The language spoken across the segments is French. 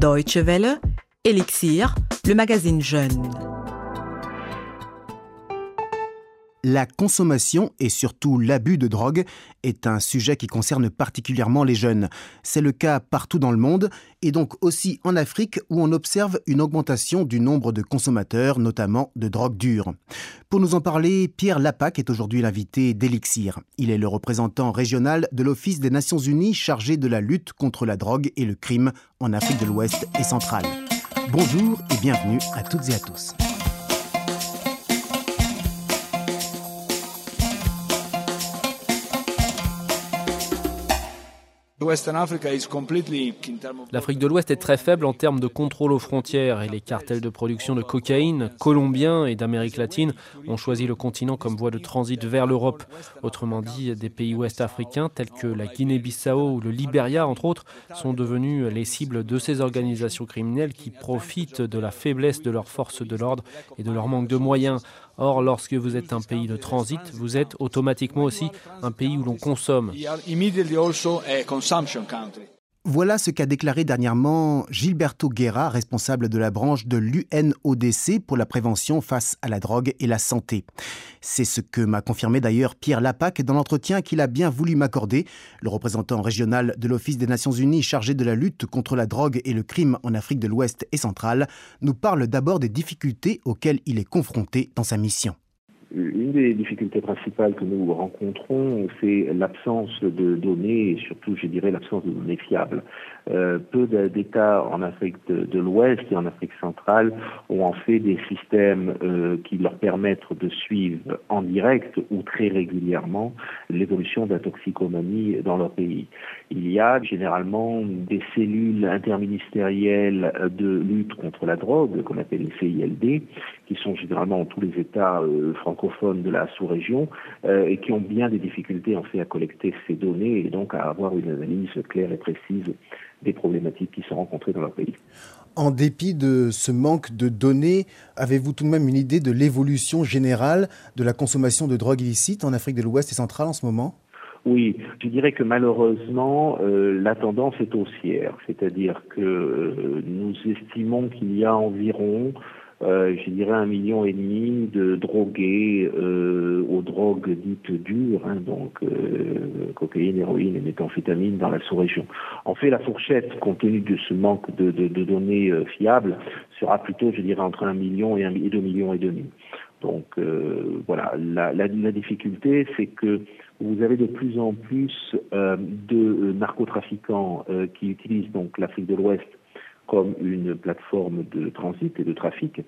Deutsche Welle, Elixir, le magazine Jeune. La consommation et surtout l'abus de drogue est un sujet qui concerne particulièrement les jeunes. C'est le cas partout dans le monde et donc aussi en Afrique où on observe une augmentation du nombre de consommateurs, notamment de drogue dure. Pour nous en parler, Pierre Lapac est aujourd'hui l'invité d'Elixir. Il est le représentant régional de l'Office des Nations Unies chargé de la lutte contre la drogue et le crime en Afrique de l'Ouest et centrale. Bonjour et bienvenue à toutes et à tous. L'Afrique de l'Ouest est très faible en termes de contrôle aux frontières et les cartels de production de cocaïne colombiens et d'Amérique latine ont choisi le continent comme voie de transit vers l'Europe. Autrement dit, des pays ouest africains tels que la Guinée-Bissau ou le Liberia, entre autres, sont devenus les cibles de ces organisations criminelles qui profitent de la faiblesse de leurs forces de l'ordre et de leur manque de moyens. Or, lorsque vous êtes un pays de transit, vous êtes automatiquement aussi un pays où l'on consomme. Voilà ce qu'a déclaré dernièrement Gilberto Guerra, responsable de la branche de l'UNODC pour la prévention face à la drogue et la santé. C'est ce que m'a confirmé d'ailleurs Pierre Lapac dans l'entretien qu'il a bien voulu m'accorder. Le représentant régional de l'Office des Nations Unies chargé de la lutte contre la drogue et le crime en Afrique de l'Ouest et centrale nous parle d'abord des difficultés auxquelles il est confronté dans sa mission. Une des difficultés principales que nous rencontrons, c'est l'absence de données et surtout, je dirais, l'absence de données fiables. Euh, peu d'États en Afrique de, l'Ouest et en Afrique centrale ont en fait des systèmes euh, qui leur permettent de suivre en direct ou très régulièrement l'évolution de la toxicomanie dans leur pays. Il y a généralement des cellules interministérielles de lutte contre la drogue, qu'on appelle les CILD, qui sont généralement dans tous les États euh, francophones de la sous-région euh, et qui ont bien des difficultés en fait à collecter ces données et donc à avoir une analyse claire et précise des problématiques qui sont rencontrées dans leur pays. En dépit de ce manque de données, avez-vous tout de même une idée de l'évolution générale de la consommation de drogue illicite en Afrique de l'Ouest et centrale en ce moment? Oui, je dirais que malheureusement, euh, la tendance est haussière, c'est-à-dire que nous estimons qu'il y a environ euh, je dirais un million et demi de drogués euh, aux drogues dites dures, hein, donc euh, cocaïne, héroïne et méthamphétamine dans la sous-région. En fait, la fourchette, compte tenu de ce manque de, données fiables, sera plutôt, je dirais, entre un million et, un, et deux millions et demi. Donc voilà, la, la, la difficulté, c'est que vous avez de plus en plus de narcotrafiquants qui utilisent donc l'Afrique de l'Ouest comme une plateforme de transit et de trafic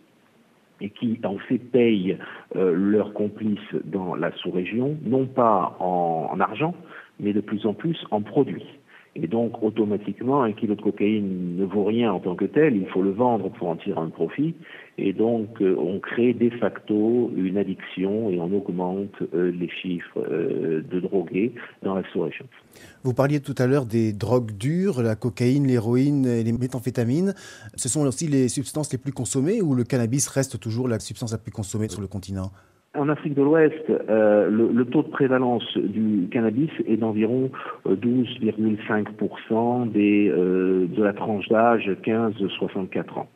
et qui en fait payent euh, leurs complices dans la sous-région, non pas en, argent, mais de plus en plus en produits. Et donc, automatiquement, un kilo de cocaïne ne vaut rien en tant que tel, il faut le vendre pour en tirer un profit. Et donc, euh, on crée de facto une addiction et on augmente euh, les chiffres euh, de drogués dans la sous-région. Vous parliez tout à l'heure des drogues dures, la cocaïne, l'héroïne et les méthamphétamines. Ce sont aussi les substances les plus consommées ou le cannabis reste toujours la substance la plus consommée sur le continent? En Afrique de l'Ouest, euh, le, taux de prévalence du cannabis est d'environ 12,5% des, euh, de la tranche d'âge 15-64 ans.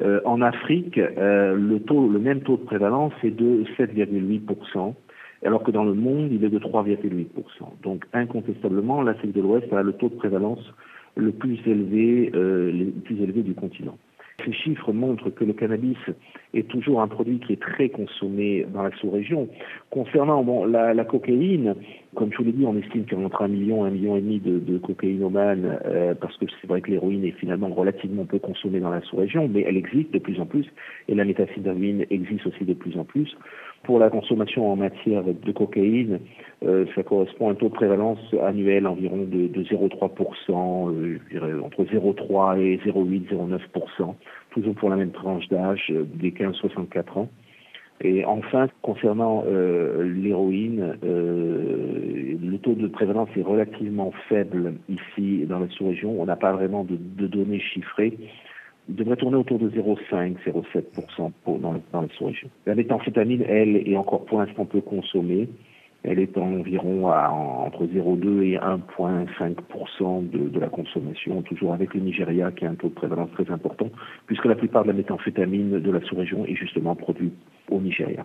Euh, en Afrique, le, taux, le même taux de prévalence est de 7,8%, alors que dans le monde, il est de 3,8%. Donc incontestablement, l'Afrique de l'Ouest a le taux de prévalence le plus élevé, le plus élevé du continent. Ces chiffres montrent que le cannabis est toujours un produit qui est très consommé dans la sous-région. Concernant la, cocaïne, comme je vous l'ai dit, on estime qu'il y a entre un million et un million et demi de, de cocaïnomanes, euh, parce que c'est vrai que l'héroïne est finalement relativement peu consommée dans la sous-région, mais elle existe de plus en plus, et la méthamphétamine existe aussi de plus en plus. Pour la consommation en matière de cocaïne, euh, ça correspond à un taux de prévalence annuel environ de, 0,3%, euh, entre 0,3 et 0,8, 0,9%, toujours pour la même tranche d'âge euh, des 15-64 ans. Et enfin, concernant l'héroïne, le taux de prévalence est relativement faible ici dans la sous-région. On n'a pas vraiment de, de données chiffrées devrait tourner autour de 0,5, 0,7% dans, dans la sous-région. La méthamphétamine, elle, est encore pour l'instant peu consommée. elle est environ à, entre 0,2 et 1,5% de, de la consommation, toujours avec le Nigeria qui a un taux de prévalence très important, puisque la plupart de la méthamphétamine de la sous-région est justement produite au Nigeria.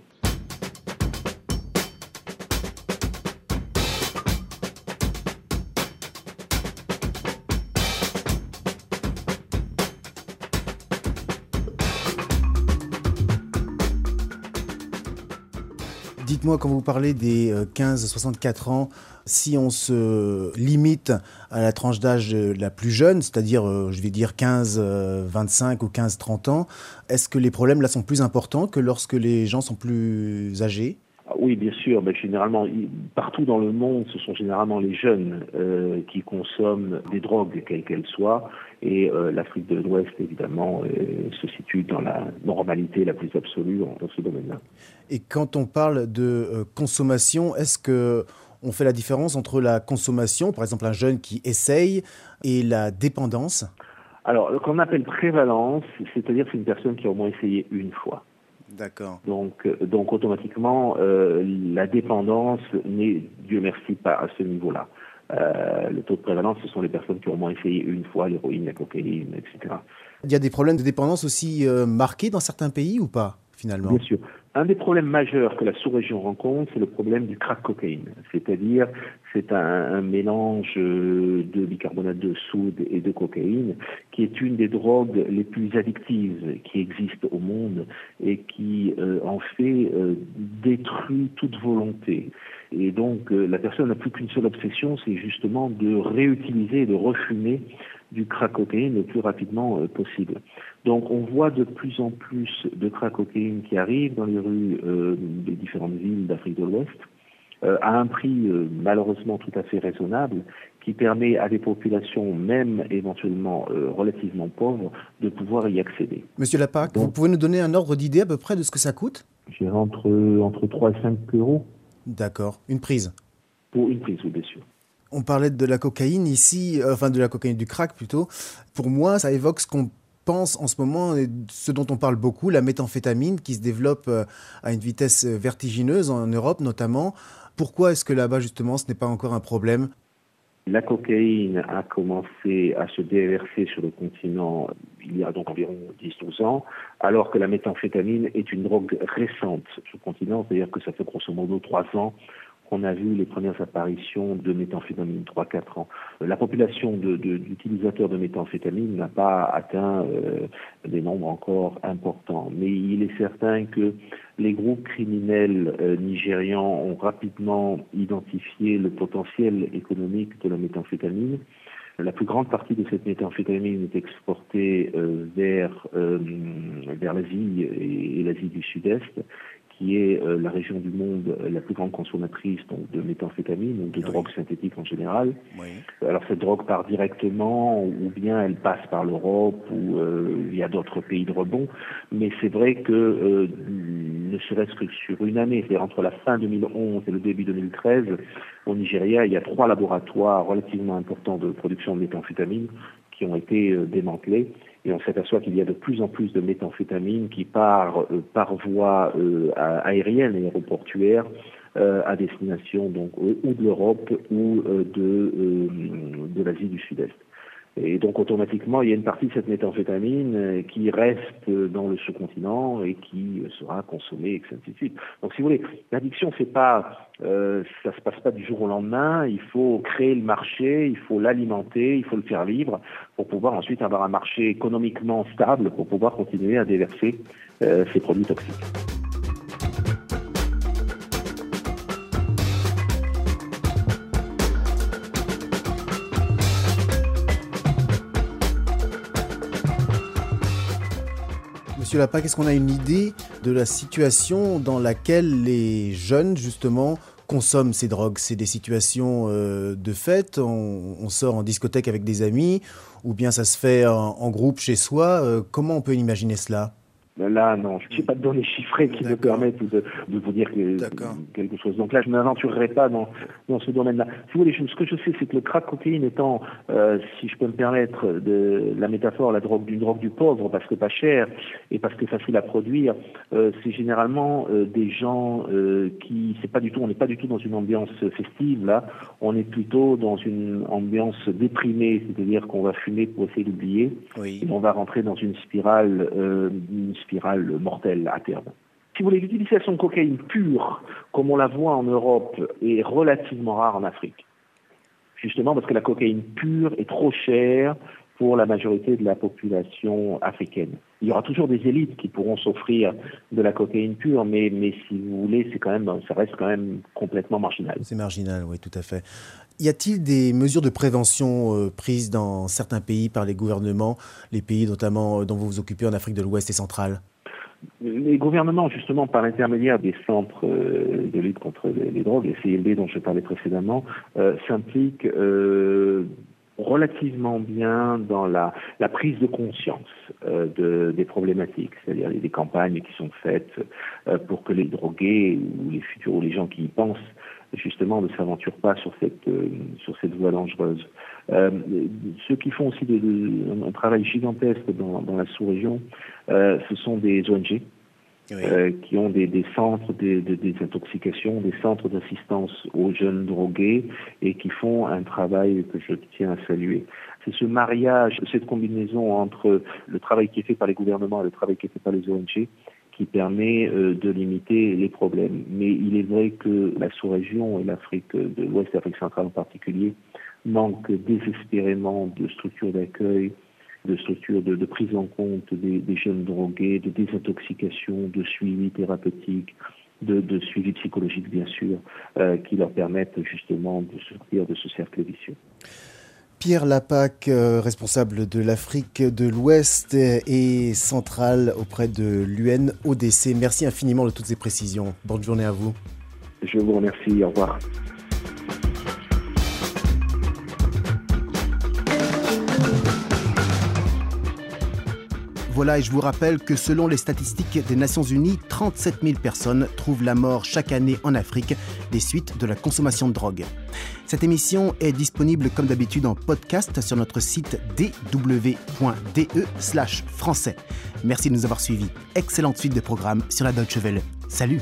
Dites-moi, quand vous parlez des 15-64 euh, ans, si on se limite à la tranche d'âge la plus jeune, c'est-à-dire, euh, je vais dire 15-25 ou 15-30 ans, est-ce que les problèmes là sont plus importants que lorsque les gens sont plus âgés? Oui, bien sûr, mais généralement, partout dans le monde, ce sont généralement les jeunes euh, qui consomment des drogues, quelles qu'elles soient, et euh, l'Afrique de l'Ouest, évidemment, euh, se situe dans la normalité la plus absolue dans ce domaine-là. Et quand on parle de consommation, est-ce que on fait la différence entre la consommation, par exemple un jeune qui essaye, et la dépendance? Alors, ce qu'on appelle prévalence, c'est-à-dire c'est une personne qui a au moins essayé une fois. D'accord. Donc, euh, donc automatiquement, euh, la dépendance n'est, Dieu merci, pas à ce niveau-là. Euh, le taux de prévalence, ce sont les personnes qui ont au moins essayé une fois l'héroïne, la cocaïne, etc. Il y a des problèmes de dépendance aussi marqués dans certains pays ou pas finalement? Bien sûr. Un des problèmes majeurs que la sous-région rencontre, c'est le problème du crack cocaïne. C'est-à-dire, c'est un, mélange euh, de bicarbonate de soude et de cocaïne, qui est une des drogues les plus addictives qui existent au monde et qui, euh, en fait, euh, détruit toute volonté. Et donc, la personne n'a plus qu'une seule obsession, c'est justement de réutiliser de refumer du crack cocaïne le plus rapidement euh, possible. Donc on voit de plus en plus de crack cocaïne qui arrivent dans les rues euh, des différentes villes d'Afrique de l'Ouest euh, à un prix malheureusement tout à fait raisonnable qui permet à des populations, même éventuellement relativement pauvres, de pouvoir y accéder. Monsieur Lapac, vous pouvez nous donner un ordre d'idée à peu près de ce que ça coûte? J'ai entre, entre 3 et 5 euros. D'accord. Une prise? Pour une prise, oui, bien sûr. On parlait de la cocaïne ici, euh, enfin de la cocaïne du crack plutôt. Pour moi, ça évoque ce qu'on pense en ce moment, ce dont on parle beaucoup, la méthamphétamine qui se développe euh, à une vitesse vertigineuse en Europe notamment. Pourquoi est-ce que là-bas justement ce n'est pas encore un problème? La cocaïne a commencé à se déverser sur le continent il y a donc environ 10-12 ans, alors que la méthamphétamine est une drogue récente sur le continent, c'est-à-dire que ça fait grosso modo 3 ans on a vu les premières apparitions de méthamphétamine 3-4 ans. La population d'utilisateurs de, méthamphétamine n'a pas atteint euh, des nombres encore importants, mais il est certain que les groupes criminels euh, nigérians ont rapidement identifié le potentiel économique de la méthamphétamine. La plus grande partie de cette méthamphétamine est exportée euh, vers l'Asie et l'Asie du Sud-Est qui est euh, la région du monde euh, la plus grande consommatrice donc, de méthamphétamine ou de drogue synthétique en général. Alors cette drogue part directement ou bien elle passe par l'Europe ou euh, il y a d'autres pays de rebond. Mais c'est vrai que ne serait-ce que sur une année, c'est-à-dire entre la fin 2011 et le début 2013, au Nigeria, il y a trois laboratoires relativement importants de production de méthamphétamine qui ont été démantelés et on s'aperçoit qu'il y a de plus en plus de méthamphétamine qui part euh, par voie euh, aérienne et aéroportuaire euh, à destination ou de l'Europe ou de l'Asie du Sud-Est. Et donc automatiquement, il y a une partie de cette méthamphétamine euh, qui reste dans le sous-continent et qui sera consommée, et. Donc si vous voulez, l'addiction, c'est pas, euh, ça se passe pas du jour au lendemain. Il faut créer le marché, il faut l'alimenter, il faut le faire vivre pour pouvoir ensuite avoir un marché économiquement stable pour pouvoir continuer à déverser euh, ces produits toxiques. Monsieur Lapac, est-ce qu'on a une idée de la situation dans laquelle les jeunes, justement, consomment ces drogues? C'est des situations euh, de fête, on, sort en discothèque avec des amis, ou bien ça se fait en, groupe chez soi. Euh, comment on peut imaginer cela? Là, non, je n'ai pas de données chiffrées qui me permettent de, de vous dire quelque chose. Donc là, je ne m'aventurerai pas dans, dans ce domaine-là. Si vous voulez, ce que je sais, c'est que le crack cocaïne étant, euh, si je peux me permettre, de la métaphore, la drogue d'une drogue du pauvre, parce que pas cher et parce que facile à produire, euh, c'est généralement euh, des gens qui, c'est pas du tout, on n'est pas du tout dans une ambiance festive là, on est plutôt dans une ambiance déprimée, c'est-à-dire qu'on va fumer pour essayer d'oublier, et on va rentrer dans une spirale, une spirale mortelle à terme. Si vous voulez, l'utilisation de cocaïne pure, comme on la voit en Europe, est relativement rare en Afrique. Justement parce que la cocaïne pure est trop chère pour la majorité de la population africaine. Il y aura toujours des élites qui pourront s'offrir de la cocaïne pure, mais, mais si vous voulez, c'est quand même, ça reste quand même complètement marginal. C'est marginal, oui, tout à fait. Y a-t-il des mesures de prévention euh, prises dans certains pays par les gouvernements, les pays notamment euh, dont vous vous occupez en Afrique de l'Ouest et centrale? Les gouvernements, justement, par l'intermédiaire des centres euh, de lutte contre les, drogues, les CLD dont je parlais précédemment, s'impliquent relativement bien dans la, prise de conscience de, des problématiques, c'est-à-dire des campagnes qui sont faites pour que les drogués ou les futurs ou les gens qui y pensent justement ne s'aventurent pas sur cette sur cette voie dangereuse. Euh, ceux qui font aussi un travail gigantesque dans, la sous-région, euh, ce sont des ONG. Euh, qui ont des, centres de, désintoxication, des centres d'assistance aux jeunes drogués et qui font un travail que je tiens à saluer. C'est ce mariage, cette combinaison entre le travail qui est fait par les gouvernements et le travail qui est fait par les ONG qui permet de limiter les problèmes. Mais il est vrai que la sous-région et l'Afrique de l'Ouest, l'Afrique centrale en particulier, manque désespérément de structures d'accueil, de structures de, prise en compte des, jeunes drogués, de désintoxication, de suivi thérapeutique, de, suivi psychologique bien sûr, euh, qui leur permettent justement de sortir de ce cercle vicieux. Pierre Lapac, euh, responsable de l'Afrique de l'Ouest et centrale auprès de l'UNODC. Merci infiniment de toutes ces précisions. Bonne journée à vous. Je vous remercie. Au revoir. Voilà, et je vous rappelle que selon les statistiques des Nations Unies, 37 000 personnes trouvent la mort chaque année en Afrique des suites de la consommation de drogue. Cette émission est disponible comme d'habitude en podcast sur notre site dw.de/français. Merci de nous avoir suivis. Excellente suite de programmes sur la Deutsche Welle. Salut!